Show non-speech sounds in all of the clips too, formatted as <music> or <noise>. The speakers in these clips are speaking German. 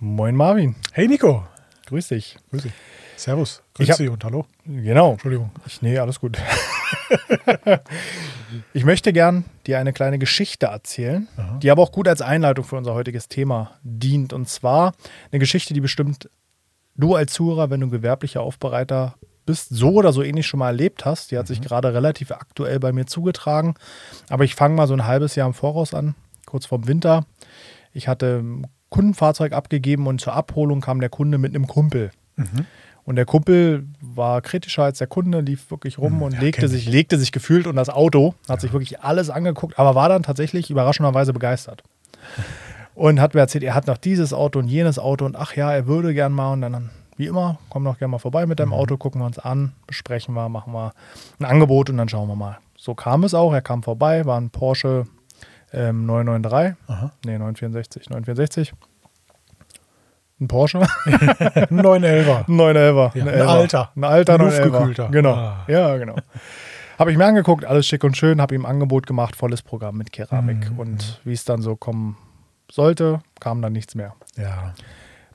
Moin Marvin. Hey Nico. Grüß dich. Grüß dich. Servus. Grüß hab- dich und hallo. Genau. Entschuldigung. Ich, nee, alles gut. <laughs> ich möchte gern dir eine kleine Geschichte erzählen, Aha. die aber auch gut als Einleitung für unser heutiges Thema dient. Und zwar eine Geschichte, die bestimmt du als Zuhörer, wenn du gewerblicher Aufbereiter bist, so oder so ähnlich schon mal erlebt hast. Die hat sich gerade relativ aktuell bei mir zugetragen. Aber ich fange mal so ein halbes Jahr im Voraus an, kurz vorm Winter. Ich hatte Kundenfahrzeug abgegeben und zur Abholung kam der Kunde mit einem Kumpel. Und der Kumpel war kritischer als der Kunde, lief wirklich rum und ja, legte sich, legte sich gefühlt und das Auto, hat sich wirklich alles angeguckt, aber war dann tatsächlich überraschenderweise begeistert. Und hat mir erzählt, er hat noch dieses Auto und jenes Auto und ach ja, er würde gern mal und dann, wie immer, komm doch gerne mal vorbei mit deinem Auto, gucken wir uns an, besprechen wir, machen wir ein Angebot und dann schauen wir mal. So kam es auch, er kam vorbei, war ein Porsche ähm, 993, Aha. nee, 964, 964. Ein Porsche. <laughs> Ein 911er. Ein 911er. Ja, ein Elfer. alter. Ein alter Ein 911er. luftgekühlter. Genau. Ah. Ja, genau. Habe ich mir angeguckt, alles schick und schön, habe ihm ein Angebot gemacht, volles Programm mit Keramik. Mhm. Und wie es dann so kommen sollte, kam dann nichts mehr. Ja.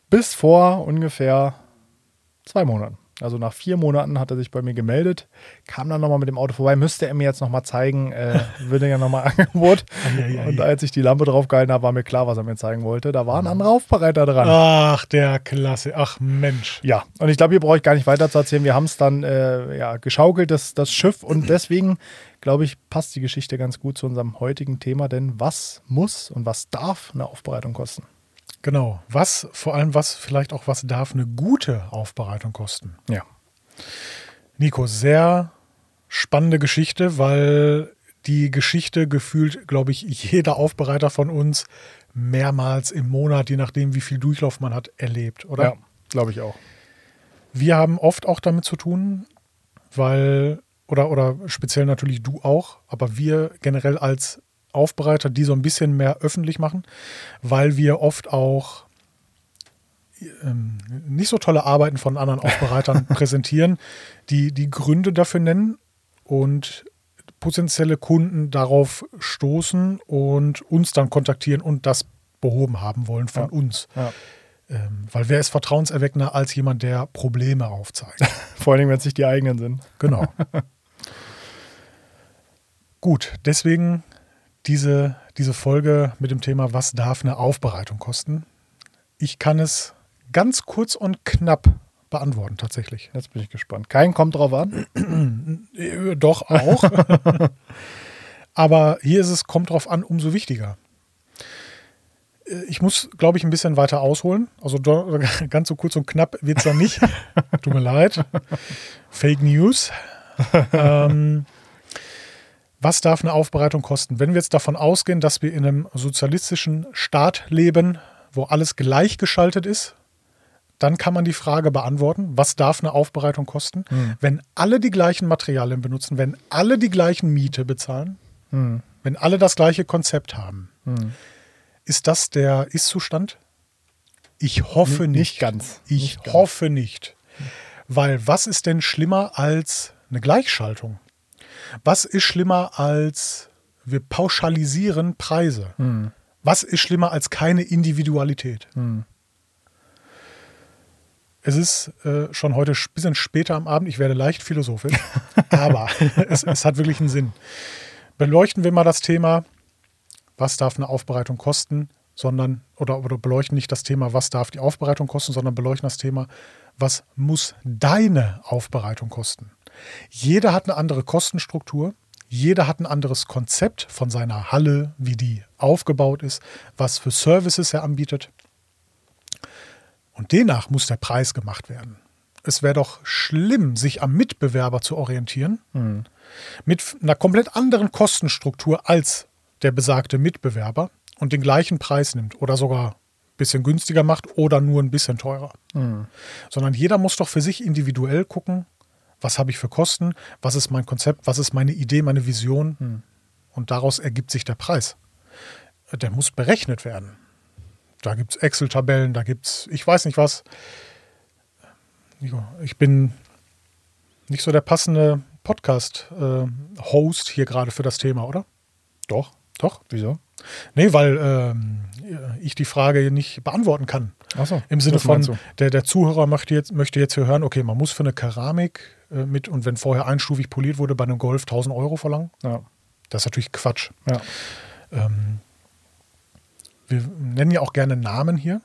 Bis vor ungefähr zwei Monaten. Also nach vier Monaten hat er sich bei mir gemeldet, kam dann nochmal mit dem Auto vorbei, müsste er mir jetzt nochmal zeigen, äh, <laughs> würde ja nochmal <laughs> Angebot. Und als ich die Lampe drauf gehalten habe, war mir klar, was er mir zeigen wollte. Da war ein anderer Aufbereiter dran. Ach, der Klasse. Ach, Mensch. Ja, und ich glaube, hier brauche ich gar nicht weiter zu erzählen. Wir haben es dann äh, ja, geschaukelt, das, das Schiff. Und <clears throat> deswegen, glaube ich, passt die Geschichte ganz gut zu unserem heutigen Thema. Denn was muss und was darf eine Aufbereitung kosten? Genau. Was, vor allem was, vielleicht auch was darf eine gute Aufbereitung kosten? Ja. Nico, sehr spannende Geschichte, weil die Geschichte gefühlt, glaube ich, jeder Aufbereiter von uns mehrmals im Monat, je nachdem, wie viel Durchlauf man hat, erlebt, oder? Ja, glaube ich auch. Wir haben oft auch damit zu tun, weil, oder, oder speziell natürlich du auch, aber wir generell als Aufbereiter, die so ein bisschen mehr öffentlich machen, weil wir oft auch ähm, nicht so tolle Arbeiten von anderen Aufbereitern <laughs> präsentieren, die die Gründe dafür nennen und potenzielle Kunden darauf stoßen und uns dann kontaktieren und das behoben haben wollen von Ja. uns. Ja. Ähm, weil wer ist vertrauenserweckender als jemand, der Probleme aufzeigt? <laughs> Vor allem, wenn es nicht die eigenen sind. Genau. <laughs> Gut, deswegen diese, diese Folge mit dem Thema, was darf eine Aufbereitung kosten? Ich kann es ganz kurz und knapp beantworten, tatsächlich. Jetzt bin ich gespannt. Kein kommt drauf an. Äh, Doch auch. <laughs> Aber hier ist es, kommt drauf an, umso wichtiger. Äh, Ich muss, glaube ich, ein bisschen weiter ausholen. Also <laughs> ganz so kurz und knapp wird es dann nicht. <laughs> Tut mir leid. Fake News. ähm, was darf eine Aufbereitung kosten? Wenn wir jetzt davon ausgehen, dass wir in einem sozialistischen Staat leben, wo alles gleichgeschaltet ist, dann kann man die Frage beantworten, was darf eine Aufbereitung kosten, wenn alle die gleichen Materialien benutzen, wenn alle die gleichen Miete bezahlen, Hm. wenn alle das gleiche Konzept haben. Hm. Ist das der Ist-Zustand? Ich hoffe nicht. nicht ganz. Ich Nicht ganz. hoffe nicht. Weil was ist denn schlimmer als eine Gleichschaltung? Was ist schlimmer als wir pauschalisieren Preise? Hm. Was ist schlimmer als keine Individualität? Hm. Es ist äh, schon heute ein bisschen später am Abend. Ich werde leicht philosophisch, <laughs> aber es, es hat wirklich einen Sinn. Beleuchten wir mal das Thema, was darf eine Aufbereitung kosten, sondern, oder, oder beleuchten nicht das Thema, was darf die Aufbereitung kosten, sondern beleuchten das Thema, was muss deine Aufbereitung kosten. Jeder hat eine andere Kostenstruktur, jeder hat ein anderes Konzept von seiner Halle, wie die aufgebaut ist, was für Services er anbietet. Und demnach muss der Preis gemacht werden. Es wäre doch schlimm, sich am Mitbewerber zu orientieren, Hm. mit einer komplett anderen Kostenstruktur als der besagte Mitbewerber und den gleichen Preis nimmt oder sogar ein bisschen günstiger macht oder nur ein bisschen teurer. Hm. Sondern jeder muss doch für sich individuell gucken, was habe ich für Kosten, was ist mein Konzept, was ist meine Idee, meine Vision Hm. und daraus ergibt sich der Preis. Der muss berechnet werden. Da gibt es Excel-Tabellen, da gibt es, ich weiß nicht was. Ich bin nicht so der passende Podcast-Host hier gerade für das Thema, oder? Doch. Doch? Wieso? Nee, weil ähm, ich die Frage nicht beantworten kann. Ach so, Im Sinne von, der, der Zuhörer möchte jetzt, möchte jetzt hier hören, okay, man muss für eine Keramik äh, mit und wenn vorher einstufig poliert wurde, bei einem Golf 1000 Euro verlangen. Ja. Das ist natürlich Quatsch. Ja. Ähm, wir nennen ja auch gerne Namen hier.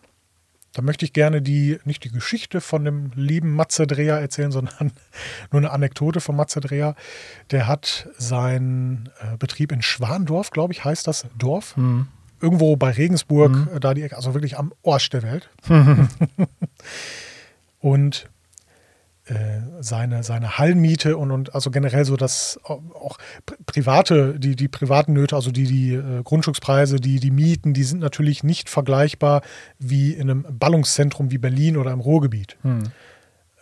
Da möchte ich gerne die, nicht die Geschichte von dem lieben Matze Dreher erzählen, <laughs> sondern nur eine Anekdote von Matze Dreher. Der hat seinen äh, Betrieb in Schwandorf, glaube ich, heißt das Dorf. Hm. Irgendwo bei Regensburg, äh, da die Ecke, also wirklich am Arsch der Welt. <laughs> und äh, seine, seine Hallenmiete und, und also generell so das au- auch pri- private, die, die privaten Nöte, also die, die äh, Grundstückspreise, die, die Mieten, die sind natürlich nicht vergleichbar wie in einem Ballungszentrum wie Berlin oder im Ruhrgebiet. Hm.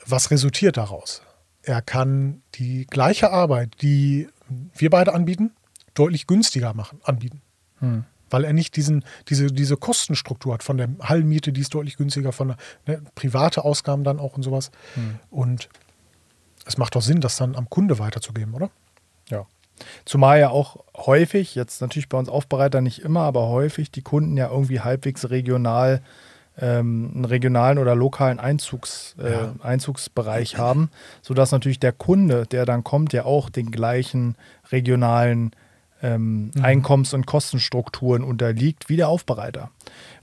Was resultiert daraus? Er kann die gleiche Arbeit, die wir beide anbieten, deutlich günstiger machen, anbieten. Hm. Weil er nicht diesen, diese, diese Kostenstruktur hat von der Hallenmiete, die ist deutlich günstiger, von ne, private Ausgaben dann auch und sowas. Und es macht doch Sinn, das dann am Kunde weiterzugeben, oder? Ja. Zumal ja auch häufig, jetzt natürlich bei uns Aufbereiter nicht immer, aber häufig die Kunden ja irgendwie halbwegs regional ähm, einen regionalen oder lokalen Einzugs, äh, Ja. Einzugsbereich haben, sodass natürlich der Kunde, der dann kommt, ja auch den gleichen regionalen ähm, Einkommens- und Kostenstrukturen unterliegt wie der Aufbereiter.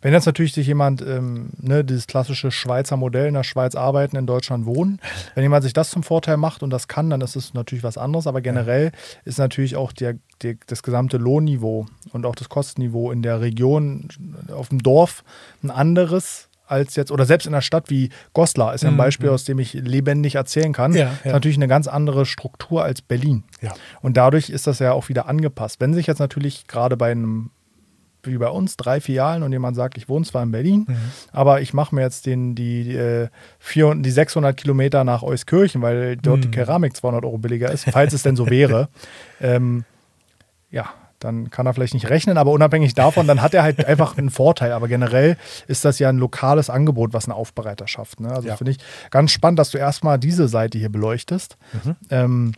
Wenn jetzt natürlich sich jemand, ähm, ne, dieses klassische Schweizer Modell in der Schweiz arbeiten, in Deutschland wohnen, <laughs> wenn jemand sich das zum Vorteil macht und das kann, dann ist es natürlich was anderes. Aber generell ist natürlich auch der, der, das gesamte Lohnniveau und auch das Kostenniveau in der Region, auf dem Dorf ein anderes als jetzt, oder selbst in einer Stadt wie Goslar ist ja ein Mhm, Beispiel, mhm. aus dem ich lebendig erzählen kann. Ja, Ist ja. natürlich eine ganz andere Struktur als Berlin. Ja. Und dadurch ist das ja auch wieder angepasst. Wenn sich jetzt natürlich gerade bei einem, wie bei uns, drei Filialen und jemand sagt, ich wohne zwar in Berlin, Mhm. aber ich mache mir jetzt den, die, die, äh, 400, die 600 Kilometer nach Euskirchen, weil dort die Mhm. Keramik 200 Euro billiger ist, falls es denn so wäre. <laughs> ähm, ja, dann kann er vielleicht nicht rechnen, aber unabhängig davon, dann hat er halt einfach einen Vorteil. Aber generell ist das ja ein lokales Angebot, was eine Aufbereiter schafft. Ne? Also Ja. finde ich ganz spannend, dass du erstmal diese Seite hier beleuchtest. Ähm,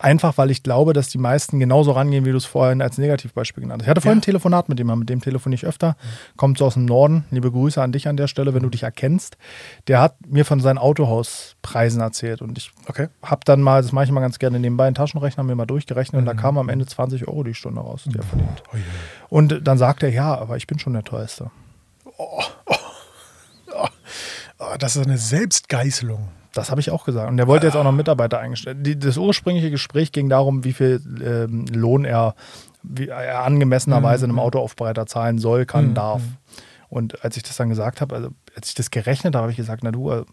einfach, weil ich glaube, dass die meisten genauso rangehen, wie du es vorhin als Negativbeispiel genannt hast. Ich hatte vorhin Ja. ein Telefonat mit jemandem, mit dem telefoniere ich öfter. Kommt so aus dem Norden. Liebe Grüße an dich an der Stelle, wenn du dich erkennst. Der hat mir von seinen Autohauspreisen erzählt und ich Okay. habe dann mal, das mache ich mal ganz gerne nebenbei, einen Taschenrechner mir mal durchgerechnet und da kam am Ende 20 Euro die Stunde raus, die er verdient. Ui. Und dann sagt er, ja, aber ich bin schon der teuerste. Ah, Das ist eine Selbstgeißelung. Das habe ich auch gesagt. Und der wollte jetzt auch noch Mitarbeiter eingestellt. Die, das ursprüngliche Gespräch ging darum, wie viel ähm, Lohn er, wie er angemessenerweise einem Autoaufbereiter zahlen soll, kann, Mhm. darf. Und als ich das dann gesagt habe, also als ich das gerechnet habe, habe ich gesagt, na du, äh,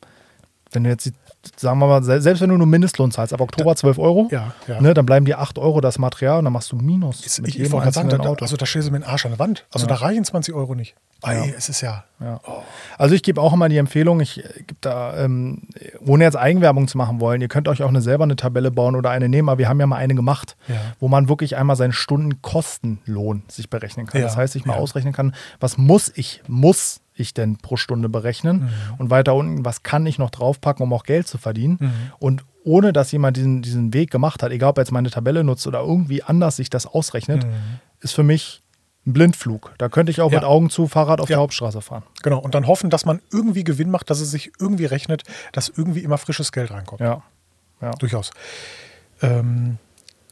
wenn du jetzt, die, sagen wir mal, se- selbst wenn du nur Mindestlohn zahlst, ab Oktober 12 Euro, Ja, ja. Ne, dann bleiben dir 8 Euro das Material und dann machst du Minus Ist, mit jedem sagen, einzelnen da, Auto. also da stehst du mit dem Arsch an der Wand. Also Ja. da reichen 20 Euro nicht. Ei, es ist ja. Ja. Also ich gebe auch immer die Empfehlung, ich äh, gebe da, ähm, ohne jetzt Eigenwerbung zu machen wollen, ihr könnt euch auch eine selber eine Tabelle bauen oder eine nehmen, aber wir haben ja mal eine gemacht, wo man wirklich einmal seinen Stundenkostenlohn sich berechnen kann. Das heißt, ich mal ausrechnen kann, was muss ich, muss ich denn pro Stunde berechnen? Mhm. Und weiter unten, was kann ich noch draufpacken, um auch Geld zu verdienen? Mhm. Und ohne dass jemand diesen, diesen Weg gemacht hat, egal ob er jetzt meine Tabelle nutzt oder irgendwie anders sich das ausrechnet, Mhm. ist für mich ein Blindflug. Da könnte ich auch Ja. mit Augen zu Fahrrad auf Ja. der Hauptstraße fahren. Genau. Und dann hoffen, dass man irgendwie Gewinn macht, dass es sich irgendwie rechnet, dass irgendwie immer frisches Geld reinkommt. Ja. ja. Durchaus. Ähm,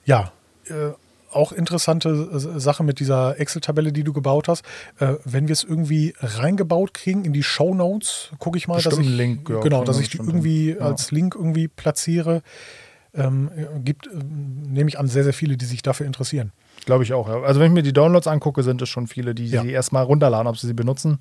ja, äh, auch interessante äh, Sache mit dieser Excel-Tabelle, die du gebaut hast. Äh, wenn wir es irgendwie reingebaut kriegen in die Show Notes, gucke ich mal, dass ich, Link, ja, genau, dass ich die irgendwie. Ja. als Link irgendwie platziere. Ähm, gibt, ähm, nehme ich an, sehr, sehr viele, die sich dafür interessieren. Glaube ich auch. Ja. Also wenn ich mir die Downloads angucke, sind es schon viele, die Ja. sie erstmal runterladen. Ob sie sie benutzen,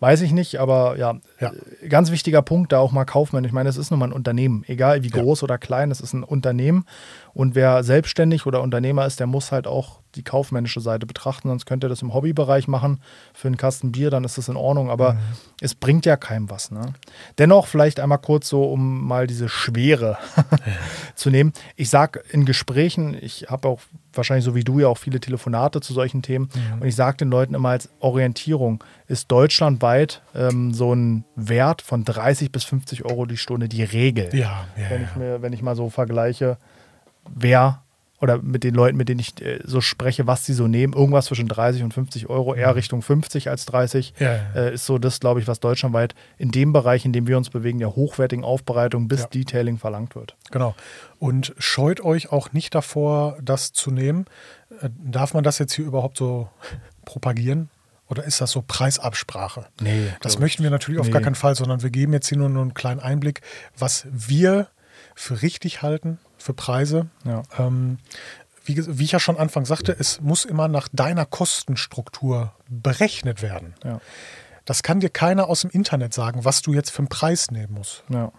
weiß ich nicht. Aber ja, Ja. ganz wichtiger Punkt, da auch mal Kaufmann. Ich meine, es ist nun mal ein Unternehmen. Egal wie Ja. groß oder klein, es ist ein Unternehmen. Und wer selbstständig oder Unternehmer ist, der muss halt auch die kaufmännische Seite betrachten. Sonst könnte er das im Hobbybereich machen für einen Kasten Bier, dann ist das in Ordnung. Aber es bringt ja keinem was. Ne? Dennoch vielleicht einmal kurz so, um mal diese Schwere <laughs> zu nehmen. Ich sage in Gesprächen, ich habe auch wahrscheinlich so wie du ja auch viele Telefonate zu solchen Themen und ich sage den Leuten immer als Orientierung, ist deutschlandweit ähm, so ein Wert von 30 bis 50 Euro die Stunde die Regel. Ja, ja, Wenn, ich mir, wenn ich mal so vergleiche, wer oder mit den Leuten, mit denen ich äh, so spreche, was sie so nehmen, irgendwas zwischen 30 und 50 Euro, eher Richtung 50 als 30, Ja, ja, ja. Äh, ist so das, glaube ich, was deutschlandweit in dem Bereich, in dem wir uns bewegen, der hochwertigen Aufbereitung bis Ja. Detailing verlangt wird. Genau. Und scheut euch auch nicht davor, das zu nehmen. Äh, Darf man das jetzt hier überhaupt so <laughs> propagieren? Oder ist das so Preisabsprache? Nee, Das möchten wir natürlich auf Nee. gar keinen Fall, sondern wir geben jetzt hier nur einen kleinen Einblick, was wir für richtig halten, für Preise. Ja. Ähm, wie, wie ich ja schon Anfang sagte, es muss immer nach deiner Kostenstruktur berechnet werden. Ja. Das kann dir keiner aus dem Internet sagen, was du jetzt für einen Preis nehmen musst. Ja.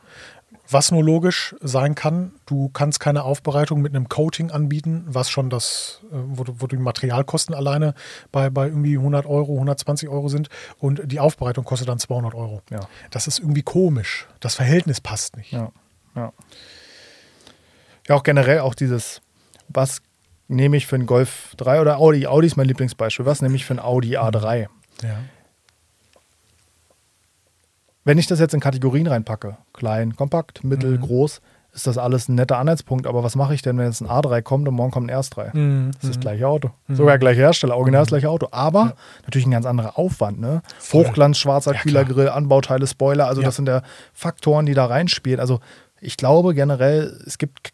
Was nur logisch sein kann, du kannst keine Aufbereitung mit einem Coating anbieten, was schon das, äh, wo, die Materialkosten alleine bei, bei irgendwie 100 Euro, 120 Euro sind und die Aufbereitung kostet dann 200 Euro. Ja. Das ist irgendwie komisch. Das Verhältnis passt nicht. Ja, ja. Ja, auch generell auch dieses, was nehme ich für einen Golf 3 oder Audi? Audi ist mein Lieblingsbeispiel. Was nehme ich für einen Audi A3? Ja. Wenn ich das jetzt in Kategorien reinpacke, klein, kompakt, mittel, Mhm. groß, ist das alles ein netter Anhaltspunkt. Aber was mache ich denn, wenn jetzt ein A3 kommt und morgen kommt ein RS3? Mhm. Das ist das gleiche Auto. Sogar gleiche Hersteller, original das gleiche Auto. Aber natürlich ein ganz anderer Aufwand. Ne? Voll. Hochglanz, schwarzer Ja, Kühlergrill, Anbauteile, Spoiler. Also Ja. das sind ja Faktoren, die da reinspielen. Also ich glaube generell, es gibt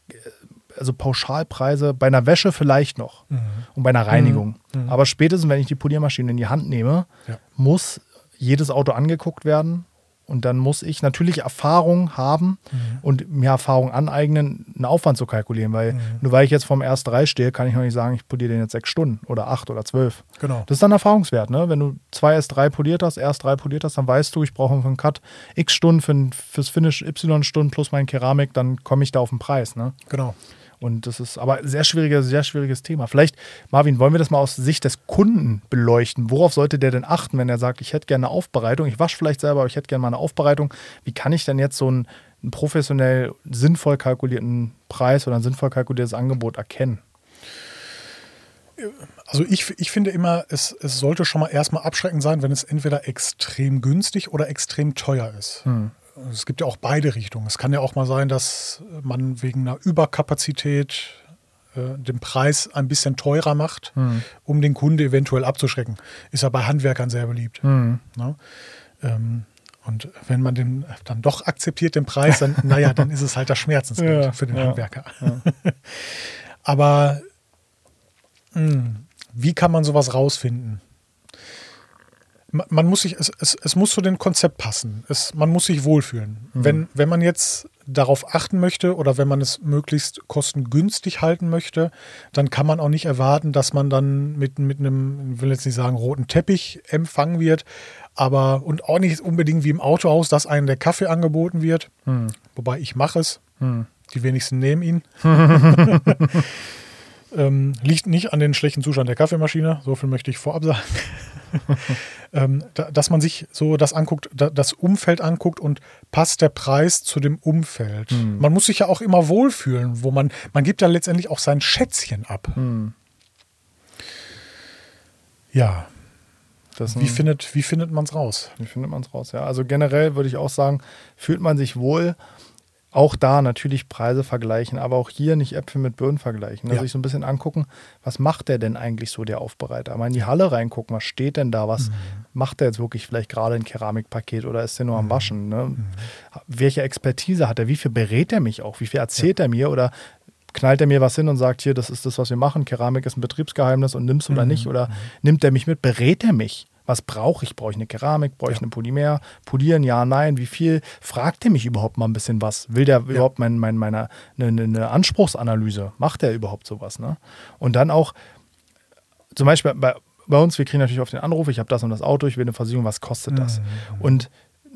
also Pauschalpreise bei einer Wäsche vielleicht noch Mhm. und bei einer Reinigung. Aber spätestens, wenn ich die Poliermaschine in die Hand nehme, Ja. muss jedes Auto angeguckt werden. Und dann muss ich natürlich Erfahrung haben Mhm. und mir Erfahrung aneignen, einen Aufwand zu kalkulieren. Weil Mhm. nur weil ich jetzt vom R3 stehe, kann ich noch nicht sagen, ich poliere den jetzt sechs Stunden oder acht oder zwölf. Genau. Das ist dann Erfahrungswert. Ne? Wenn du zwei S3 poliert hast, R3 poliert hast, dann weißt du, ich brauche für einen Cut x Stunden, für ein, fürs Finish y Stunden plus mein Keramik, dann komme ich da auf den Preis. Ne? Genau. Und das ist aber ein sehr schwieriges, sehr schwieriges Thema. Vielleicht, Marvin, wollen wir das mal aus Sicht des Kunden beleuchten? Worauf sollte der denn achten, wenn er sagt, ich hätte gerne eine Aufbereitung? Ich wasche vielleicht selber, aber ich hätte gerne mal eine Aufbereitung. Wie kann ich denn jetzt so einen, einen professionell sinnvoll kalkulierten Preis oder ein sinnvoll kalkuliertes Angebot erkennen? Also ich, ich finde immer, es, es sollte schon mal erstmal abschreckend sein, wenn es entweder extrem günstig oder extrem teuer ist. Es gibt ja auch beide Richtungen. Es kann ja auch mal sein, dass man wegen einer Überkapazität äh, den Preis ein bisschen teurer macht, um den Kunde eventuell abzuschrecken. Ist ja bei Handwerkern sehr beliebt. Ne? Ähm, und wenn man den dann doch akzeptiert, den Preis, dann, naja, dann ist es halt das Schmerzensgeld <laughs> Ja, für den ja, Handwerker. <laughs> Aber mh, wie kann man sowas rausfinden? Ma- Man muss sich, es, es, es muss zu dem Konzept passen. Es, man muss sich wohlfühlen. Wenn, wenn man jetzt darauf achten möchte oder wenn man es möglichst kostengünstig halten möchte, dann kann man auch nicht erwarten, dass man dann mit, mit einem, ich will jetzt nicht sagen, roten Teppich empfangen wird, aber und auch nicht unbedingt wie im Autohaus, dass einem der Kaffee angeboten wird. Wobei ich mache es. Die wenigsten nehmen ihn. <laughs> Ähm, liegt nicht an den schlechten Zustand der Kaffeemaschine, so viel möchte ich vorab sagen. <laughs> ähm, da, dass man sich so das anguckt, da, das Umfeld anguckt und passt der Preis zu dem Umfeld. Man muss sich ja auch immer wohlfühlen, wo man, man gibt ja letztendlich auch sein Schätzchen ab. Ja, Das ist wie ein- findet, wie findet man es raus? Wie findet man es raus? Ja, also generell würde ich auch sagen, fühlt man sich wohl. Auch da natürlich Preise vergleichen, aber auch hier nicht Äpfel mit Birnen vergleichen. Also Ja. sich so ein bisschen angucken, was macht der denn eigentlich so, der Aufbereiter? Mal in die Halle reingucken, was steht denn da? Was macht der jetzt wirklich vielleicht gerade ein Keramikpaket oder ist der nur am Waschen? Ne? Welche Expertise hat er? Wie viel berät er mich auch? Wie viel erzählt er mir? Oder knallt er mir was hin und sagt, hier, das ist das, was wir machen. Keramik ist ein Betriebsgeheimnis und nimmst oder nicht? Oder nimmt er mich mit? Berät er mich? Was brauche ich? Brauche ich eine Keramik? Brauche ich eine Polymer? Polieren? Ja, nein. Wie viel? Fragt er mich überhaupt mal ein bisschen was? Will der überhaupt mein, mein, meine, eine, eine Anspruchsanalyse? Macht er überhaupt sowas? Ne? Und dann auch, zum Beispiel bei, bei uns, wir kriegen natürlich auf den Anruf, ich habe das und das Auto, ich will eine Versicherung, was kostet das? Und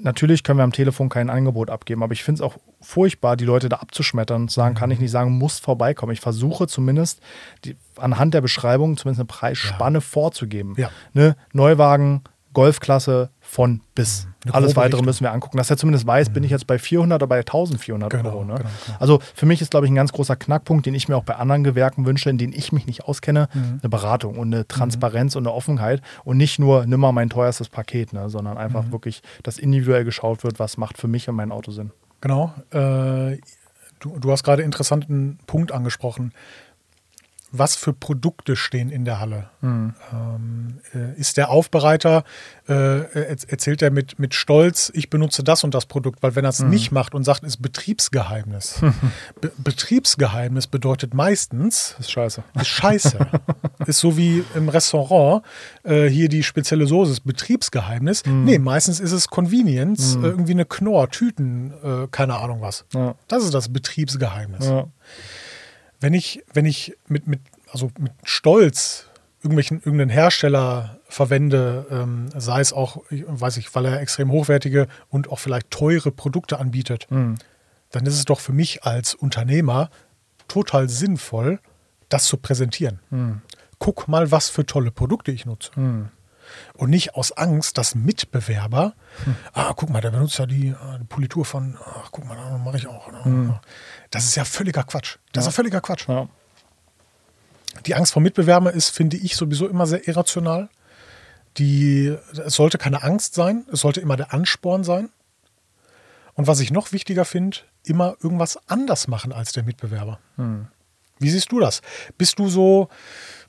natürlich können wir am Telefon kein Angebot abgeben, aber ich finde es auch furchtbar, die Leute da abzuschmettern und zu sagen, kann ich nicht sagen, muss vorbeikommen. Ich versuche zumindest die, anhand der Beschreibung zumindest eine Preisspanne vorzugeben. Ja. Ne? Neuwagen, Golfklasse von bis. Eine Alles weitere Richtung. müssen wir angucken. Dass er zumindest weiß, bin ich jetzt bei 400 oder bei 1400 Genau, Euro. Ne? genau, genau. Also für mich ist, glaube ich, ein ganz großer Knackpunkt, den ich mir auch bei anderen Gewerken wünsche, in denen ich mich nicht auskenne, Mhm. eine Beratung und eine Transparenz und eine Offenheit und nicht nur, nimm mal mein teuerstes Paket, ne? sondern einfach Mhm. wirklich, dass individuell geschaut wird, was macht für mich und mein Auto Sinn. Genau. Äh, du, du hast gerade einen interessanten Punkt angesprochen. Was für Produkte stehen in der Halle. Ähm, äh, ist der Aufbereiter, äh, er- erzählt er mit, mit Stolz, ich benutze das und das Produkt, weil wenn er es nicht macht und sagt, ist Betriebsgeheimnis. <laughs> Be Betriebsgeheimnis bedeutet meistens, ist scheiße. ist scheiße. <laughs> ist so wie im Restaurant, äh, hier die spezielle Soße ist Betriebsgeheimnis. Nee, meistens ist es Convenience, äh, irgendwie eine Knorr, Tüten, äh, keine Ahnung was. Ja. Das ist das Betriebsgeheimnis. Ja. Wenn ich, wenn ich mit, mit, also mit Stolz irgendwelchen, irgendeinen Hersteller verwende, ähm, sei es auch, weiß ich, weil er extrem hochwertige und auch vielleicht teure Produkte anbietet, dann ist es doch für mich als Unternehmer total sinnvoll, das zu präsentieren. Guck mal, was für tolle Produkte ich nutze. Und nicht aus Angst, dass Mitbewerber, ah, guck mal, der benutzt ja die, äh, die Politur von, ach, guck mal, da mache ich auch. Das ist ja völliger Quatsch. Das ist ja völliger Quatsch. Ja. Die Angst vor Mitbewerbern ist, finde ich, sowieso immer sehr irrational. Die, es sollte keine Angst sein, es sollte immer der Ansporn sein. Und was ich noch wichtiger finde, immer irgendwas anders machen als der Mitbewerber. Wie siehst du das? Bist du so,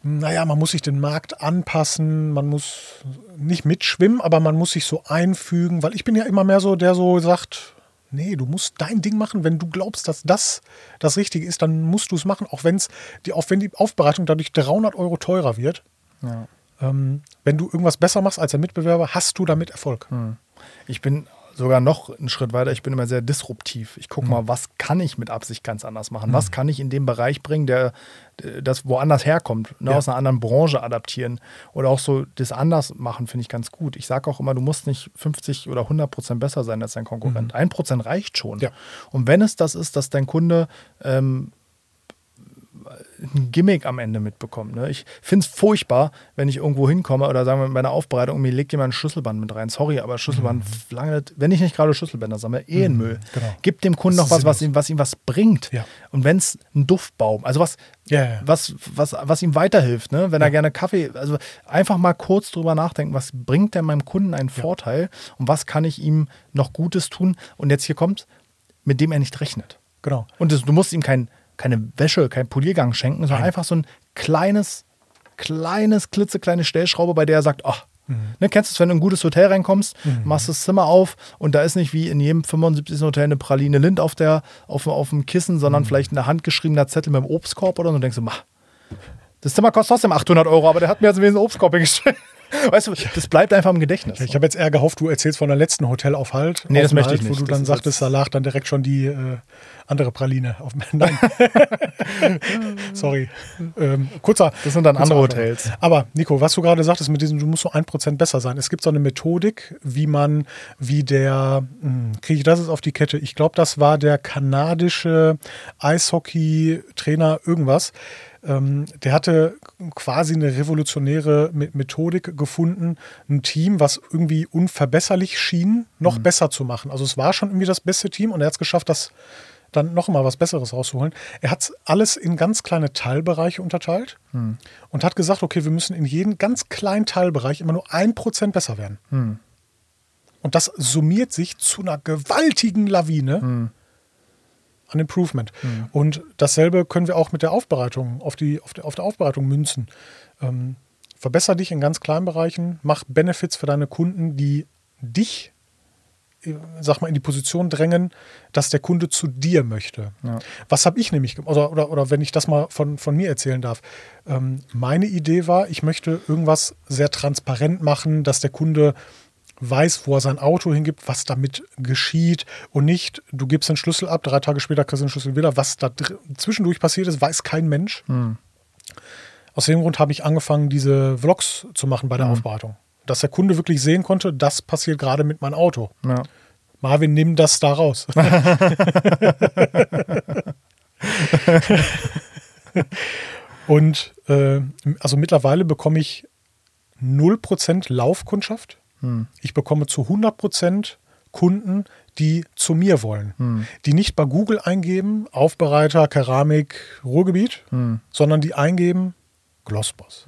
naja, man muss sich den Markt anpassen, man muss nicht mitschwimmen, aber man muss sich so einfügen, weil ich bin ja immer mehr so, der so sagt, nee, du musst dein Ding machen, wenn du glaubst, dass das das Richtige ist, dann musst du es machen, auch, wenn's die, auch wenn die Aufbereitung dadurch 300 Euro teurer wird. Ja. Ähm, wenn du irgendwas besser machst als der Mitbewerber, hast du damit Erfolg. Ich bin sogar noch einen Schritt weiter. Ich bin immer sehr disruptiv. Ich gucke mal, was kann ich mit Absicht ganz anders machen? Was kann ich in dem Bereich bringen, der das woanders herkommt, ne, Ja. aus einer anderen Branche adaptieren oder auch so das anders machen, finde ich ganz gut. Ich sage auch immer, du musst nicht 50 oder 100 Prozent besser sein als dein Konkurrent. Ein Prozent reicht schon. Ja. Und wenn es das ist, dass dein Kunde ähm, ein Gimmick am Ende mitbekommt. Ne? Ich finde es furchtbar, wenn ich irgendwo hinkomme oder sagen wir bei einer Aufbereitung, mir legt jemand ein Schlüsselband mit rein. Sorry, aber Schlüsselband, lange, wenn ich nicht gerade Schlüsselbänder sammle, eh in Müll. genau. Gib dem Kunden Das noch was, was ihm, was ihm was bringt. Ja. Und wenn es ein Duftbaum, also was, Ja, ja. was, was, was ihm weiterhilft, ne? wenn er gerne Kaffee, also einfach mal kurz drüber nachdenken, was bringt denn meinem Kunden einen Vorteil und was kann ich ihm noch Gutes tun? Und jetzt hier kommt, mit dem er nicht rechnet. Genau. Und das, du musst ihm kein, keine Wäsche, kein Poliergang schenken, sondern Nein. einfach so ein kleines, kleines, klitzekleine Stellschraube, bei der er sagt, ach, Mhm. ne, kennst du es, wenn du in ein gutes Hotel reinkommst, machst das Zimmer auf und da ist nicht wie in jedem 75. Hotel eine Praline Lind auf, der, auf, auf dem Kissen, Mhm. sondern vielleicht ein handgeschriebener Zettel mit dem Obstkorb oder so und denkst du, mach, das Zimmer kostet trotzdem 800 Euro, aber der hat mir jetzt wenigstens einen Obstkorb <laughs> hingestellt. Weißt du, das bleibt einfach im Gedächtnis. Ich habe jetzt eher gehofft, du erzählst von der letzten Hotelaufhalt. Nee, das möchte ich Aufenthalt, nicht. Wo du dann sagtest, da lag dann direkt schon die äh, andere Praline auf <laughs> Nein. <laughs> Sorry. Ähm, kurzer. Das sind dann andere. Hotels. Aber Nico, was du gerade sagtest mit diesem, du musst so ein Prozent besser sein. Es gibt so eine Methodik, wie man, wie der, hm, kriege ich das jetzt auf die Kette? Ich glaube, das war der kanadische Eishockey-Trainer irgendwas. Ähm, der hatte quasi eine revolutionäre Me- Methodik gefunden, ein Team, was irgendwie unverbesserlich schien, noch besser zu machen. Also es war schon irgendwie das beste Team und er hat es geschafft, das dann noch mal was Besseres rauszuholen. Er hat alles in ganz kleine Teilbereiche unterteilt und hat gesagt, okay, wir müssen in jedem ganz kleinen Teilbereich immer nur ein Prozent besser werden. Und das summiert sich zu einer gewaltigen Lawine an Improvement. Und dasselbe können wir auch mit der Aufbereitung, auf, die, auf, der, auf der Aufbereitung münzen. Ähm, verbessere dich in ganz kleinen Bereichen, mach Benefits für deine Kunden, die dich, äh, sag mal, in die Position drängen, dass der Kunde zu dir möchte. Ja. Was habe ich nämlich, oder, oder, oder wenn ich das mal von, von mir erzählen darf, ähm, meine Idee war, ich möchte irgendwas sehr transparent machen, dass der Kunde weiß, wo er sein Auto hingibt, was damit geschieht und nicht, du gibst den Schlüssel ab, drei Tage später kriegst du den Schlüssel wieder. Was da zwischendurch passiert ist, weiß kein Mensch. Aus dem Grund habe ich angefangen, diese Vlogs zu machen bei der Aufbereitung. Dass der Kunde wirklich sehen konnte, das passiert gerade mit meinem Auto. Ja. Marvin, nimm das da raus. <laughs> Und äh, also mittlerweile bekomme ich 0% Laufkundschaft. Ich bekomme zu 100% Kunden, die zu mir wollen. Die nicht bei Google eingeben, Aufbereiter, Keramik, Ruhrgebiet, sondern die eingeben, Glossboss.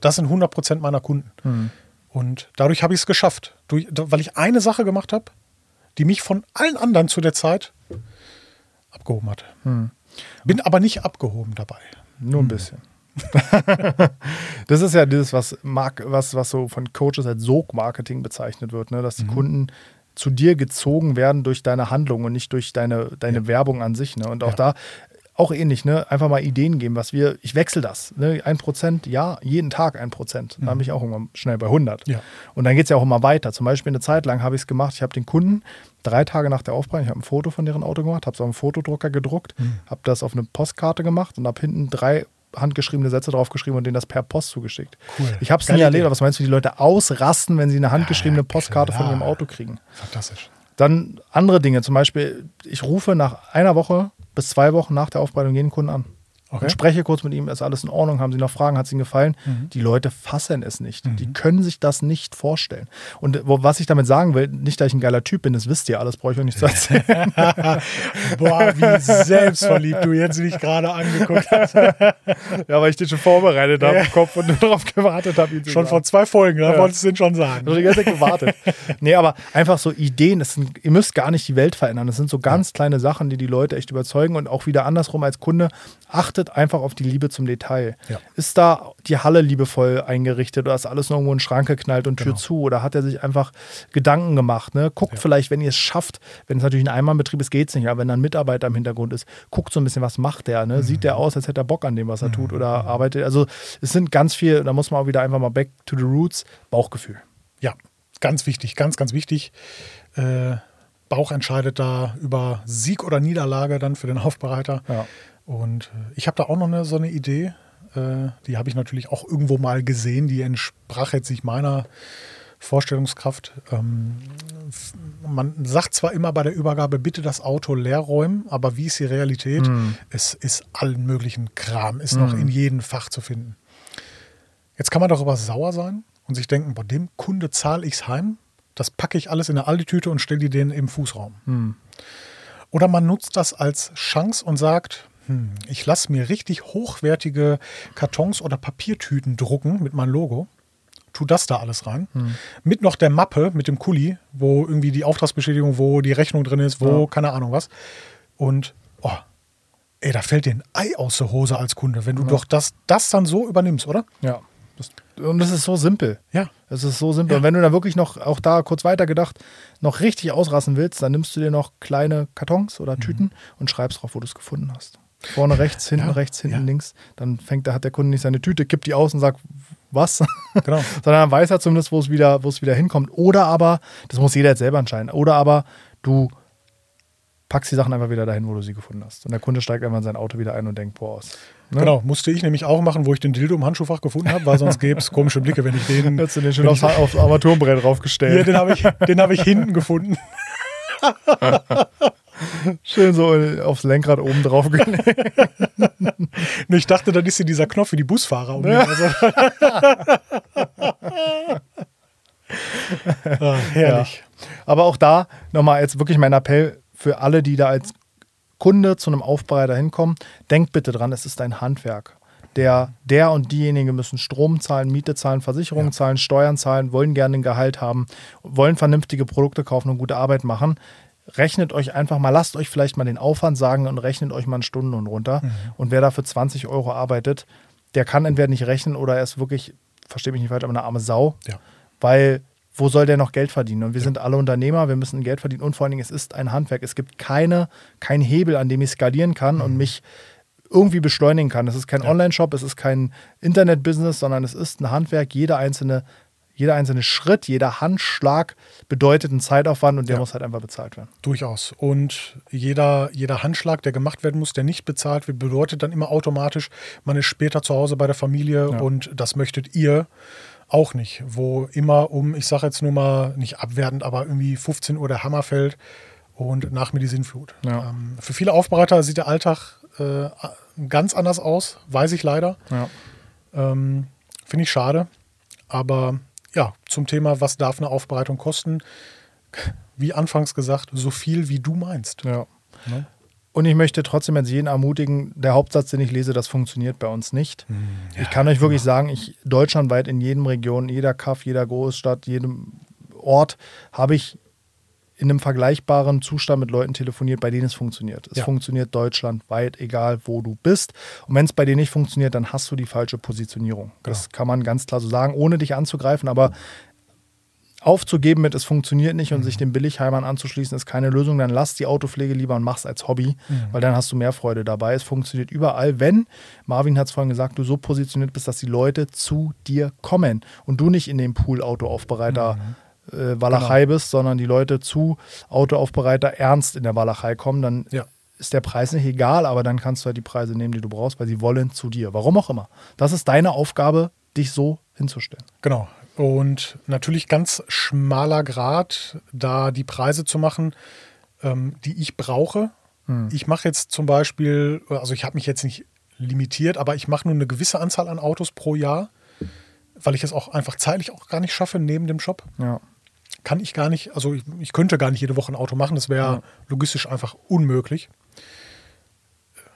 Das sind 100% meiner Kunden. Und dadurch habe ich es geschafft, durch, weil ich eine Sache gemacht habe, die mich von allen anderen zu der Zeit abgehoben hat. Bin aber nicht abgehoben dabei. Nur ein bisschen. <laughs> das ist ja das, was, Mark, was, was so von Coaches als Sog-Marketing bezeichnet wird, ne? dass die Mhm. Kunden zu dir gezogen werden durch deine Handlung und nicht durch deine, deine Ja. Werbung an sich. Ne? Und auch Ja. da auch ähnlich, ne? Einfach mal Ideen geben, was wir, ich wechsle das. Ne? Ein Prozent, ja, jeden Tag ein Prozent. Da bin ich auch irgendwann schnell bei 100. Mhm. Ja. Und dann geht es ja auch immer weiter. Zum Beispiel eine Zeit lang habe ich es gemacht, ich habe den Kunden drei Tage nach der Aufbereitung, ich habe ein Foto von deren Auto gemacht, habe es auf einen Fotodrucker gedruckt, Mhm. habe das auf eine Postkarte gemacht und habe hinten drei handgeschriebene Sätze draufgeschrieben und denen das per Post zugeschickt. Cool. Ich habe es nie erlebt, aber was meinst du, wie die Leute ausrasten, wenn sie eine handgeschriebene Postkarte von klar. ihrem Auto kriegen? Fantastisch. Dann andere Dinge, zum Beispiel, ich rufe nach einer Woche bis zwei Wochen nach der Aufbereitung jeden Kunden an. Okay. Und spreche kurz mit ihm, ist alles in Ordnung, haben sie noch Fragen, hat es ihnen gefallen? Mhm. Die Leute fassen es nicht. Die können sich das nicht vorstellen. Und wo, was ich damit sagen will, nicht, dass ich ein geiler Typ bin, das wisst ihr alles, brauche ich euch nicht zu erzählen. <laughs> Boah, wie selbstverliebt du jetzt mich gerade angeguckt hast. <laughs> ja, weil ich den schon vorbereitet habe im Kopf und nur darauf gewartet habe, Schon sagen. vor zwei Folgen, da Ja. wolltest du den schon sagen. Ich habe die ganze Zeit gewartet. nee, aber einfach so Ideen. Das sind, ihr müsst gar nicht die Welt verändern. Das sind so ganz kleine Sachen, die die Leute echt überzeugen. Und auch wieder andersrum als Kunde, achtet einfach auf die Liebe zum Detail. Ja. Ist da die Halle liebevoll eingerichtet oder ist alles nur irgendwo in den Schrank geknallt und Tür Genau. zu? Oder hat er sich einfach Gedanken gemacht? Ne? Guckt Ja. vielleicht, wenn ihr es schafft, wenn es natürlich ein Einmannbetrieb ist, geht es nicht. Aber wenn da ein Mitarbeiter im Hintergrund ist, guckt so ein bisschen, was macht der? Ne? Sieht Mhm. der aus, als hätte er Bock an dem, was er tut? Oder arbeitet? Also es sind ganz viel, da muss man auch wieder einfach mal back to the roots, Bauchgefühl. Ja, ganz wichtig, ganz, ganz wichtig. Äh, Bauch entscheidet da über Sieg oder Niederlage dann für den Aufbereiter. Ja. Und äh, ich habe da auch noch eine, so eine Idee. Äh, die habe ich natürlich auch irgendwo mal gesehen. Die entsprach jetzt nicht meiner Vorstellungskraft. Ähm, man sagt zwar immer bei der Übergabe, bitte das Auto leer räumen, aber wie ist die Realität? Es ist allen möglichen Kram, ist noch in jedem Fach zu finden. Jetzt kann man darüber sauer sein und sich denken, bei dem Kunde zahle ich es heim, das packe ich alles in eine Aldi-Tüte und stelle die denen im Fußraum. Oder man nutzt das als Chance und sagt, hm, ich lasse mir richtig hochwertige Kartons oder Papiertüten drucken mit meinem Logo, tu das da alles rein, mit noch der Mappe mit dem Kuli, wo irgendwie die Auftragsbestätigung, wo die Rechnung drin ist, wo Ja. keine Ahnung was. Und oh, ey, da fällt dir ein Ei aus der Hose als Kunde, wenn du doch das, das dann so übernimmst, oder? Ja. Das, und das ist so simpel. Ja. Es ist so simpel. Und wenn du da wirklich noch, auch da kurz weiter gedacht, noch richtig ausrasten willst, dann nimmst du dir noch kleine Kartons oder Tüten und schreibst drauf, wo du es gefunden hast. Vorne rechts, hinten Ja, rechts, hinten ja. links. Dann fängt, da hat der Kunde nicht seine Tüte, kippt die aus und sagt, was? <laughs> Genau. Sondern dann weiß er zumindest, wo es wieder, wo es wieder hinkommt. Oder aber, das muss jeder jetzt selber entscheiden, oder aber du packst die Sachen einfach wieder dahin, wo du sie gefunden hast. Und der Kunde steigt einfach in sein Auto wieder ein und denkt, boah, aus. Ne? Genau, musste ich nämlich auch machen, wo ich den Dildo im Handschuhfach gefunden habe, weil sonst gäbe es komische Blicke, wenn ich den. Hättest du den schon aufs, aufs Armaturenbrett draufgestellt. Ja, den habe ich, den hab ich hinten gefunden. <laughs> Schön so aufs Lenkrad oben drauf gelegt. <laughs> Ich dachte, dann ist hier dieser Knopf für die Busfahrer. Um also, <laughs> ah, herrlich. Aber auch da nochmal jetzt wirklich mein Appell für alle, die da als Kunde zu einem Aufbereiter hinkommen. Denkt bitte dran, es ist ein Handwerk. Der, der und diejenige müssen Strom zahlen, Miete zahlen, Versicherungen Ja. zahlen, Steuern zahlen, wollen gerne ein Gehalt haben, wollen vernünftige Produkte kaufen und gute Arbeit machen. Rechnet euch einfach mal, lasst euch vielleicht mal den Aufwand sagen und rechnet euch mal einen Stundenlohn runter. Mhm. Und wer da für 20 Euro arbeitet, der kann entweder nicht rechnen oder er ist wirklich, verstehe mich nicht falsch, aber eine arme Sau. Ja. Weil wo soll der noch Geld verdienen? Und wir sind alle Unternehmer, wir müssen Geld verdienen und vor allen Dingen, es ist ein Handwerk. Es gibt keine, keinen Hebel, an dem ich skalieren kann und mich irgendwie beschleunigen kann. Es ist kein Ja. Online-Shop, es ist kein Internet-Business, sondern es ist ein Handwerk. Jeder einzelne, jeder einzelne Schritt, jeder Handschlag bedeutet einen Zeitaufwand und der Ja. muss halt einfach bezahlt werden. Durchaus. Und jeder, jeder Handschlag, der gemacht werden muss, der nicht bezahlt wird, bedeutet dann immer automatisch, man ist später zu Hause bei der Familie Ja. und das möchtet ihr auch nicht. Wo immer um, ich sage jetzt nur mal, nicht abwertend, aber irgendwie 15 Uhr der Hammer fällt und nach mir die Sinnflut. Ja. Ähm, für viele Aufbereiter sieht der Alltag äh, ganz anders aus, weiß ich leider. Ähm, Finde ich schade. Aber ja, zum Thema, was darf eine Aufbereitung kosten? Wie anfangs gesagt, so viel wie du meinst. ja. Ne? Und ich möchte trotzdem jetzt jeden ermutigen, der Hauptsatz, den ich lese, das funktioniert bei uns nicht. Hm, ich kann euch wirklich sagen, ich deutschlandweit in jedem Region, jeder Kaff, jeder Großstadt, jedem Ort habe ich in einem vergleichbaren Zustand mit Leuten telefoniert, bei denen es funktioniert. Es Ja. funktioniert deutschlandweit, egal wo du bist. Und wenn es bei dir nicht funktioniert, dann hast du die falsche Positionierung. Das kann man ganz klar so sagen, ohne dich anzugreifen, aber aufzugeben mit, es funktioniert nicht und sich den Billigheimern anzuschließen, ist keine Lösung. Dann lass die Autopflege lieber und mach's als Hobby, weil dann hast du mehr Freude dabei. Es funktioniert überall, wenn, Marvin hat es vorhin gesagt, du so positioniert bist, dass die Leute zu dir kommen und du nicht in dem Pool Autoaufbereiter äh, Walachei bist, sondern die Leute zu Autoaufbereiter ernst in der Walachei kommen, dann Ja. ist der Preis nicht egal, aber dann kannst du halt die Preise nehmen, die du brauchst, weil sie wollen zu dir. Warum auch immer. Das ist deine Aufgabe, dich so hinzustellen. Genau. Und natürlich ganz schmaler Grad, da die Preise zu machen, ähm, die ich brauche. Ich mache jetzt zum Beispiel, also ich habe mich jetzt nicht limitiert, aber ich mache nur eine gewisse Anzahl an Autos pro Jahr, weil ich es auch einfach zeitlich auch gar nicht schaffe neben dem Job. Ja. Kann ich gar nicht, also ich, ich könnte gar nicht jede Woche ein Auto machen, das wäre Ja. logistisch einfach unmöglich.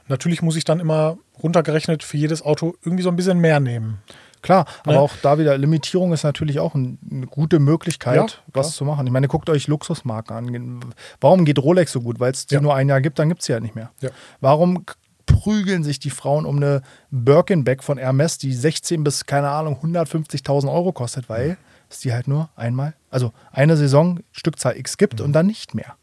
Natürlich muss ich dann immer runtergerechnet für jedes Auto irgendwie so ein bisschen mehr nehmen. Klar, aber Ne? auch da wieder, Limitierung ist natürlich auch ein, eine gute Möglichkeit, Ja, was zu machen. Ich meine, guckt euch Luxusmarken an. Warum geht Rolex so gut? Weil es die Ja. nur ein Jahr gibt, dann gibt es sie halt nicht mehr. Ja. Warum prügeln sich die Frauen um eine Birkenback von Hermes, die 16 bis, keine Ahnung, 150.000 Euro kostet? Weil es die halt nur einmal, also eine Saison Stückzahl X gibt und dann nicht mehr.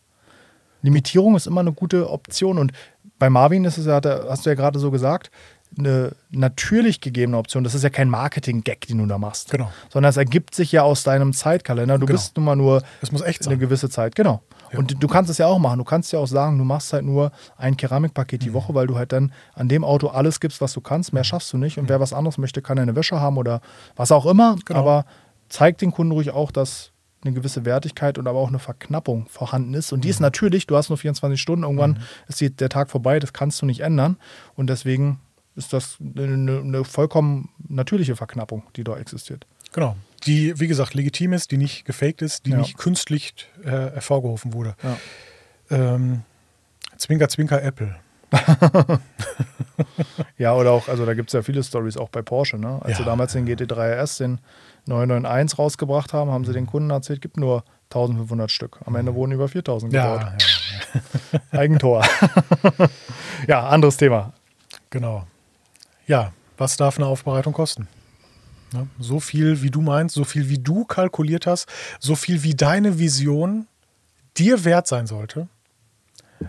Limitierung ist immer eine gute Option und bei Marvin ist es ja, hast du ja gerade so gesagt, eine natürlich gegebene Option. Das ist ja kein Marketing-Gag, den du da machst. Genau. Sondern es ergibt sich ja aus deinem Zeitkalender. Du Genau. bist nun mal nur Es muss echt eine sein. gewisse Zeit. Genau. Ja. Und du kannst es ja auch machen. Du kannst ja auch sagen, du machst halt nur ein Keramikpaket Mhm. die Woche, weil du halt dann an dem Auto alles gibst, was du kannst. Mehr schaffst du nicht. Und wer was anderes möchte, kann eine Wäsche haben oder was auch immer. Mhm. Genau. Aber zeig den Kunden ruhig auch, dass eine gewisse Wertigkeit und aber auch eine Verknappung vorhanden ist. Und die Mhm. ist natürlich, du hast nur 24 Stunden, irgendwann ist die, der Tag vorbei, das kannst du nicht ändern. Und deswegen ist das eine, eine vollkommen natürliche Verknappung, die da existiert. Genau. Die, wie gesagt, legitim ist, die nicht gefaked ist, die Ja. nicht künstlich äh, hervorgerufen wurde. Ja. Ähm, zwinker, zwinker, Apple. <laughs> Ja, oder auch, also da gibt es ja viele Stories auch bei Porsche. Ne? Als sie Ja. damals den GT3 RS, den 991 rausgebracht haben, haben sie den Kunden erzählt, gibt nur 1500 Stück. Am Ende wurden über 4000 gebaut. Ja, ja, <laughs> Eigentor. <laughs> ja, anderes Thema. genau. Ja, was darf eine Aufbereitung kosten? Ne? So viel, wie du meinst, so viel, wie du kalkuliert hast, so viel, wie deine Vision dir wert sein sollte,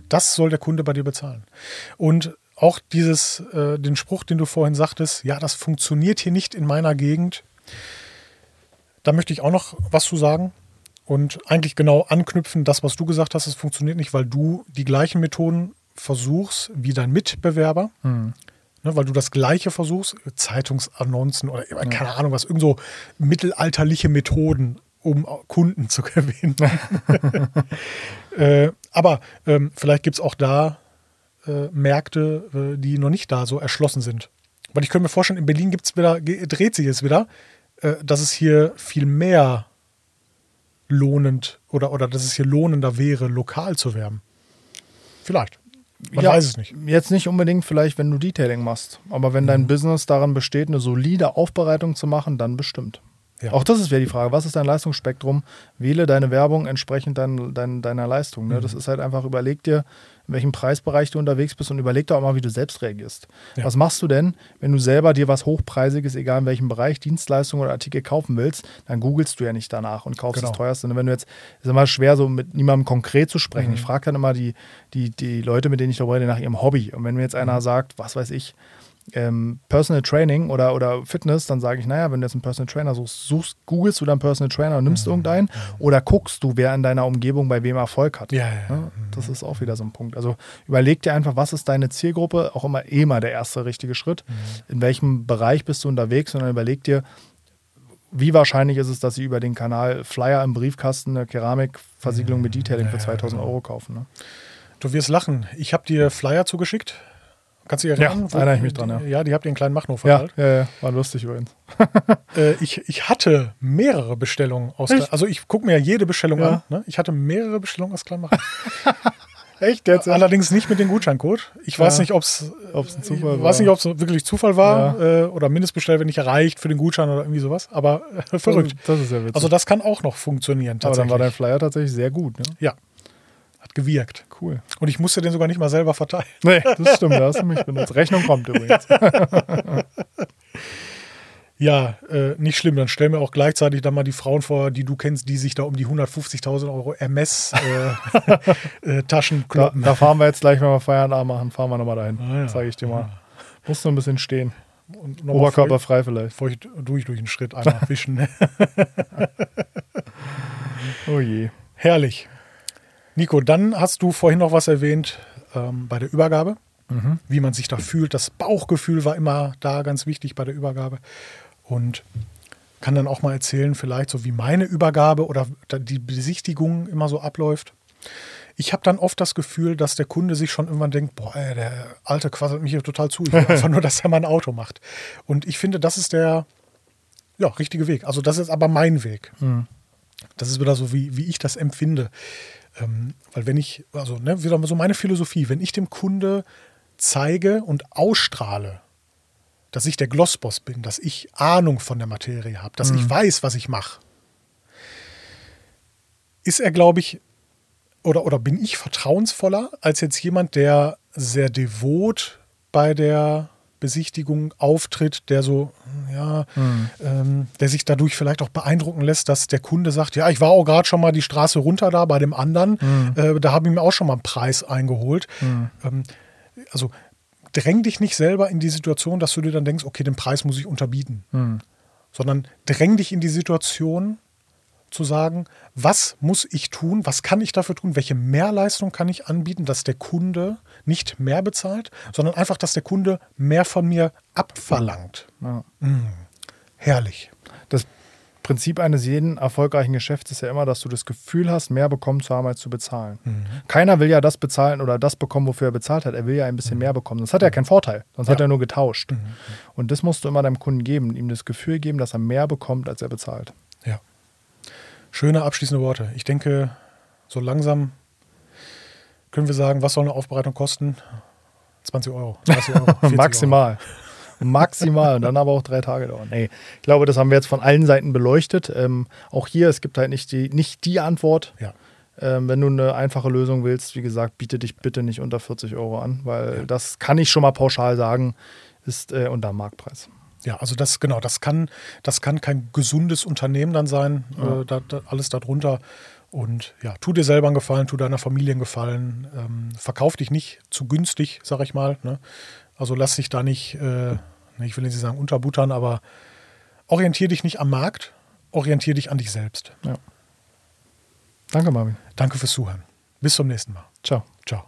das soll der Kunde bei dir bezahlen. Und auch dieses, äh, den Spruch, den du vorhin sagtest, ja, das funktioniert hier nicht in meiner Gegend, da möchte ich auch noch was zu sagen und eigentlich genau anknüpfen, das, was du gesagt hast, es funktioniert nicht, weil du die gleichen Methoden versuchst wie dein Mitbewerber, Hm. ne, weil du das Gleiche versuchst, Zeitungsannoncen oder keine Ahnung was, irgend so mittelalterliche Methoden, um Kunden zu <laughs> gewinnen. <laughs> äh, aber ähm, vielleicht gibt es auch da äh, Märkte, äh, die noch nicht da so erschlossen sind. Weil ich könnte mir vorstellen, in Berlin gibt's wieder, dreht sich es wieder, dass es hier viel mehr lohnend oder, oder dass es hier lohnender wäre, lokal zu werben. Vielleicht. Man Ja, weiß es nicht. Jetzt nicht unbedingt vielleicht, wenn du Detailing machst. Aber wenn dein Business daran besteht, eine solide Aufbereitung zu machen, dann bestimmt. Ja. Auch das ist wieder die Frage, was ist dein Leistungsspektrum? Wähle deine Werbung entsprechend dein, dein, deiner Leistung. Ne? Das ist halt einfach, überleg dir, in welchem Preisbereich du unterwegs bist und überleg dir auch mal, wie du selbst reagierst. Ja. Was machst du denn, wenn du selber dir was Hochpreisiges, egal in welchem Bereich, Dienstleistung oder Artikel kaufen willst, dann googelst du ja nicht danach und kaufst Genau. das teuerste. Und wenn du jetzt, ist immer schwer, so mit niemandem konkret zu sprechen. Mhm. Ich frage dann immer die, die, die Leute, mit denen ich darüber rede, nach ihrem Hobby. Und wenn mir jetzt Mhm. einer sagt, was weiß ich, ähm, Personal Training oder, oder Fitness, dann sage ich, naja, wenn du jetzt einen Personal Trainer suchst, suchst googelst du dann Personal Trainer und nimmst Mhm. irgendeinen oder guckst du, wer in deiner Umgebung bei wem Erfolg hat. Ja, ja, ja. Ne? Das ist auch wieder so ein Punkt. Also überleg dir einfach, was ist deine Zielgruppe, auch immer eh mal der erste richtige Schritt. Mhm. In welchem Bereich bist du unterwegs und dann überleg dir, wie wahrscheinlich ist es, dass sie über den Kanal Flyer im Briefkasten eine Keramikversiegelung mit Detailing Ja, für ja, 2000 genau. Euro kaufen. Ne? Du wirst lachen. Ich habe dir Flyer zugeschickt. Kannst du dich erinnern? Ja, erinnere ich mich dran, ja. Ja, die habt ihr in kleinen Machnow Ja, verteilt. ja, ja, war lustig übrigens. <laughs> Äh, ich, ich hatte mehrere Bestellungen aus Echt? Also ich gucke mir ja jede Bestellung Ja. an. Ne? Ich hatte mehrere Bestellungen aus Kleinmachnow. <laughs> Echt jetzt? Allerdings nicht mit dem Gutscheincode. Ich weiß Ja. nicht, ob es Zufall ich weiß war. nicht, ob es wirklich Zufall war äh, oder Mindestbestellwert nicht erreicht für den Gutschein oder irgendwie sowas. Aber äh, verrückt. Das ist ja witzig. Also das kann auch noch funktionieren Aber dann war dein Flyer tatsächlich sehr gut. Ne? ja, hat gewirkt. Cool. Und ich musste den sogar nicht mal selber verteilen. Nee, das stimmt, da hast du mich benutzt. Rechnung kommt übrigens. <laughs> Ja, äh, nicht schlimm. Dann stell mir auch gleichzeitig dann mal die Frauen vor, die du kennst, die sich da um die 150.000 Euro MS-Taschen äh, <laughs> Da, kloppen. da fahren wir jetzt gleich, wenn wir Feierabend machen, fahren wir nochmal dahin. Ah, ja. Sage ich dir mal. Muss nur ein bisschen stehen. Und nochmal Oberkörper frei vielleicht. Feucht, feucht durch durch den Schritt <laughs> einmal wischen. Oh je. Herrlich. Nico, dann hast du vorhin noch was erwähnt ähm, bei der Übergabe, Mhm. wie man sich da fühlt. Das Bauchgefühl war immer da ganz wichtig bei der Übergabe. Und kann dann auch mal erzählen, vielleicht so wie meine Übergabe oder die Besichtigung immer so abläuft. Ich habe dann oft das Gefühl, dass der Kunde sich schon irgendwann denkt, boah, ey, der Alte quasselt mich hier total zu. Ich will <laughs> einfach nur, dass er mein Auto macht. Und ich finde, das ist der ja, richtige Weg. Also das ist aber mein Weg. Das ist wieder so, wie, wie ich das empfinde. Ähm, weil wenn ich, also ne, wieder so meine Philosophie, wenn ich dem Kunde zeige und ausstrahle, dass ich der Glossboss bin, dass ich Ahnung von der Materie habe, dass ich weiß, was ich mache, ist er, glaube ich, oder, oder bin ich vertrauensvoller als jetzt jemand, der sehr devot bei der Besichtigung auftritt, der so, ja, ähm, der sich dadurch vielleicht auch beeindrucken lässt, dass der Kunde sagt, ja, ich war auch gerade schon mal die Straße runter da bei dem anderen, äh, da habe ich mir auch schon mal einen Preis eingeholt. Ähm, also dräng dich nicht selber in die Situation, dass du dir dann denkst, okay, den Preis muss ich unterbieten, sondern dräng dich in die Situation, zu sagen, was muss ich tun, was kann ich dafür tun, welche Mehrleistung kann ich anbieten, dass der Kunde nicht mehr bezahlt, sondern einfach, dass der Kunde mehr von mir abverlangt. Ja. Herrlich. Das Prinzip eines jeden erfolgreichen Geschäfts ist ja immer, dass du das Gefühl hast, mehr bekommen zu haben, als zu bezahlen. Keiner will ja das bezahlen oder das bekommen, wofür er bezahlt hat. Er will ja ein bisschen mehr bekommen. Sonst hat er keinen Vorteil. Sonst hat Ja. er nur getauscht. Und das musst du immer deinem Kunden geben, ihm das Gefühl geben, dass er mehr bekommt, als er bezahlt. Ja. Schöne abschließende Worte. Ich denke, so langsam können wir sagen, was soll eine Aufbereitung kosten? 20 Euro, <laughs> 30 Euro, 40 Euro. Maximal. Maximal. Und dann aber auch drei Tage dauern. Nee, ich glaube, das haben wir jetzt von allen Seiten beleuchtet. Ähm, auch hier, es gibt halt nicht die, nicht die Antwort. Ja. Ähm, wenn du eine einfache Lösung willst, wie gesagt, biete dich bitte nicht unter 40 Euro an, weil das kann ich schon mal pauschal sagen, ist äh, unter Marktpreis. Ja, also das genau, das kann, das kann kein gesundes Unternehmen dann sein, Ja. äh, da, da, alles darunter. Und ja, tu dir selber einen Gefallen, tu deiner Familie einen Gefallen, ähm, verkauf dich nicht zu günstig, sag ich mal. Ne? Also lass dich da nicht, äh, ich will nicht sagen unterbuttern, aber orientier dich nicht am Markt, orientier dich an dich selbst. Danke, Marvin. Danke fürs Zuhören. Bis zum nächsten Mal. Ciao. Ciao.